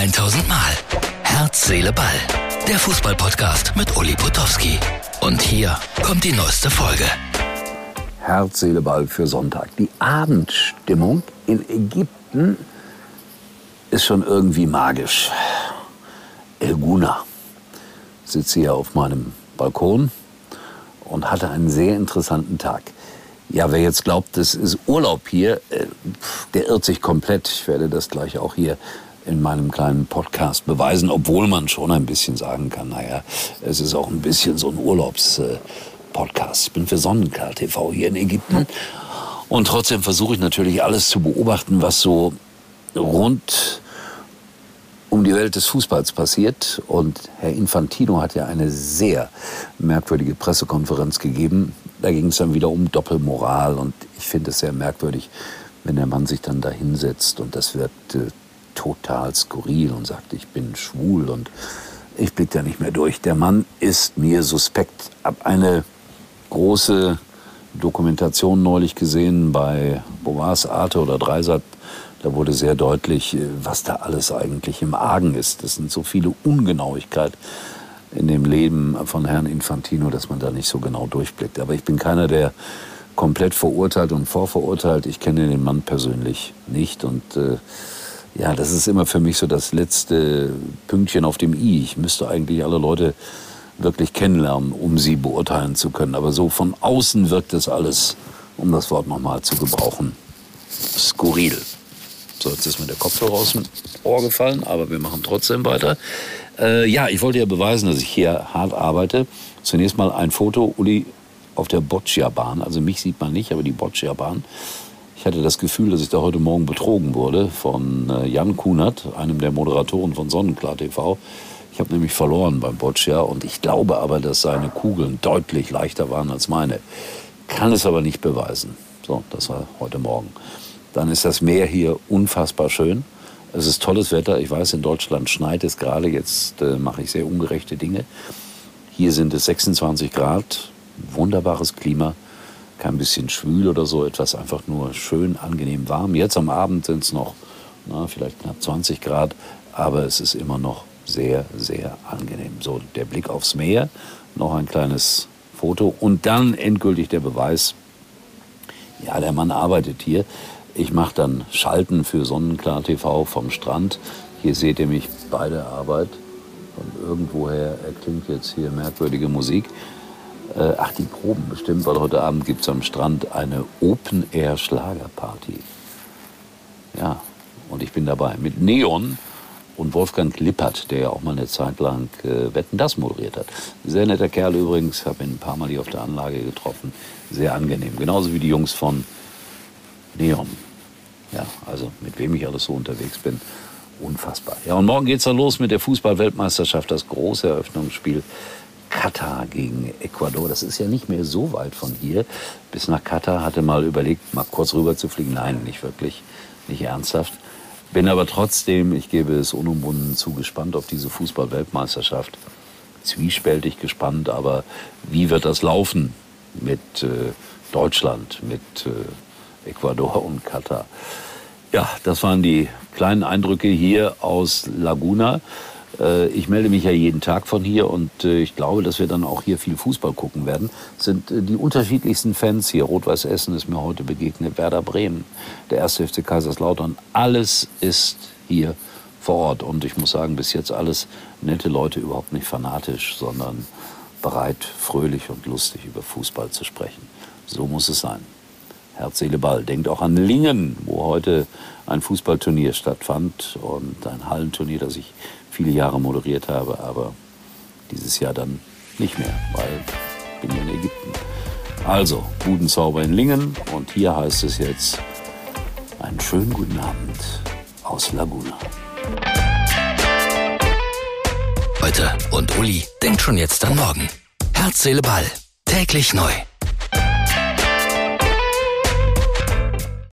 1000 Mal. Herz, Seele, Ball. Der Fußballpodcast mit Uli Potowski. Und hier kommt die neueste Folge. Herz, Seele, Ball für Sonntag. Die Abendstimmung in Ägypten ist schon irgendwie magisch. El Guna sitze hier auf meinem Balkon und hatte einen sehr interessanten Tag. Ja, wer jetzt glaubt, das ist Urlaub hier, äh, der irrt sich komplett. Ich werde das gleich auch hier in meinem kleinen Podcast beweisen, obwohl man schon ein bisschen sagen kann, naja, es ist auch ein bisschen so ein Urlaubspodcast. Ich bin für Sonnenklar TV hier in Ägypten und trotzdem versuche ich natürlich alles zu beobachten, was so rund um die Welt des Fußballs passiert. Und Herr Infantino hat ja eine sehr merkwürdige Pressekonferenz gegeben. Da ging es dann wieder um Doppelmoral. Und ich finde es sehr merkwürdig, wenn der Mann sich dann da hinsetzt und das wird äh, total skurril und sagt, ich bin schwul und ich blicke da nicht mehr durch. Der Mann ist mir suspekt. Hab eine große Dokumentation neulich gesehen bei Boas Arte oder Dreisat da wurde sehr deutlich, äh, was da alles eigentlich im Argen ist. Das sind so viele Ungenauigkeiten in dem Leben von Herrn Infantino, dass man da nicht so genau durchblickt. Aber ich bin keiner, der komplett verurteilt und vorverurteilt. Ich kenne den Mann persönlich nicht und äh, ja, das ist immer für mich so das letzte Pünktchen auf dem i. Ich müsste eigentlich alle Leute wirklich kennenlernen, um sie beurteilen zu können. Aber so von außen wirkt es alles, um das Wort nochmal zu gebrauchen, skurril. So, jetzt ist mir der Kopfhörer aus dem Ohr gefallen, aber wir machen trotzdem weiter. Äh, ja, ich wollte ja beweisen, dass ich hier hart arbeite. Zunächst mal ein Foto, Uli, auf der Boccia-Bahn. Also mich sieht man nicht, aber die Boccia-Bahn. Ich hatte das Gefühl, dass ich da heute Morgen betrogen wurde von äh, Jan Kunert, einem der Moderatoren von Sonnenklar TV. Ich habe nämlich verloren beim Boccia und ich glaube aber, dass seine Kugeln deutlich leichter waren als meine. Kann es aber nicht beweisen. So, das war heute Morgen. Dann ist das Meer hier unfassbar schön. Es ist tolles Wetter. Ich weiß, in Deutschland schneit es gerade. Jetzt äh, mache ich sehr ungerechte Dinge. Hier sind es 26 Grad, wunderbares Klima, kein bisschen schwül oder so, etwas einfach nur schön, angenehm warm. Jetzt am Abend sind es noch na, vielleicht knapp 20 Grad, aber es ist immer noch sehr, sehr angenehm. So, der Blick aufs Meer, noch ein kleines Foto und dann endgültig der Beweis, ja, der Mann arbeitet hier. Ich mache dann Schalten für Sonnenklar TV vom Strand. Hier seht ihr mich bei der Arbeit. Von irgendwoher erklingt jetzt hier merkwürdige Musik. Äh, ach, die Proben bestimmt, weil heute Abend gibt es am Strand eine Open-Air-Schlagerparty. Ja, und ich bin dabei mit Neon und Wolfgang Lippert, der ja auch mal eine Zeit lang äh, Wetten das moderiert hat. Sehr netter Kerl übrigens, habe ihn ein paar Mal hier auf der Anlage getroffen. Sehr angenehm. Genauso wie die Jungs von Neon. Ja, also mit wem ich alles so unterwegs bin, unfassbar. Ja, und morgen geht's dann los mit der Fußball-Weltmeisterschaft, das große Eröffnungsspiel. Katar gegen Ecuador. Das ist ja nicht mehr so weit von hier. Bis nach Katar hatte mal überlegt, mal kurz rüber zu fliegen. Nein, nicht wirklich, nicht ernsthaft. Bin aber trotzdem, ich gebe es unumwunden zu, gespannt auf diese Fußball-Weltmeisterschaft. Zwiespältig gespannt, aber wie wird das laufen mit äh, Deutschland, mit äh, Ecuador und Katar. Ja, das waren die kleinen Eindrücke hier aus Laguna. Äh, ich melde mich ja jeden Tag von hier und äh, ich glaube, dass wir dann auch hier viel Fußball gucken werden. Es sind äh, die unterschiedlichsten Fans hier. Rot-Weiß Essen ist mir heute begegnet, Werder Bremen, der 1. FC Kaiserslautern. Alles ist hier vor Ort und ich muss sagen, bis jetzt alles nette Leute, überhaupt nicht fanatisch, sondern bereit, fröhlich und lustig über Fußball zu sprechen. So muss es sein. Herz, Ball. Denkt auch an Lingen, wo heute ein Fußballturnier stattfand und ein Hallenturnier, das ich viele Jahre moderiert habe, aber dieses Jahr dann nicht mehr, weil ich bin ja in Ägypten. Also, guten Zauber in Lingen und hier heißt es jetzt einen schönen guten Abend aus Laguna. Heute und Uli denkt schon jetzt an morgen. Herz, Seele, Ball. Täglich neu.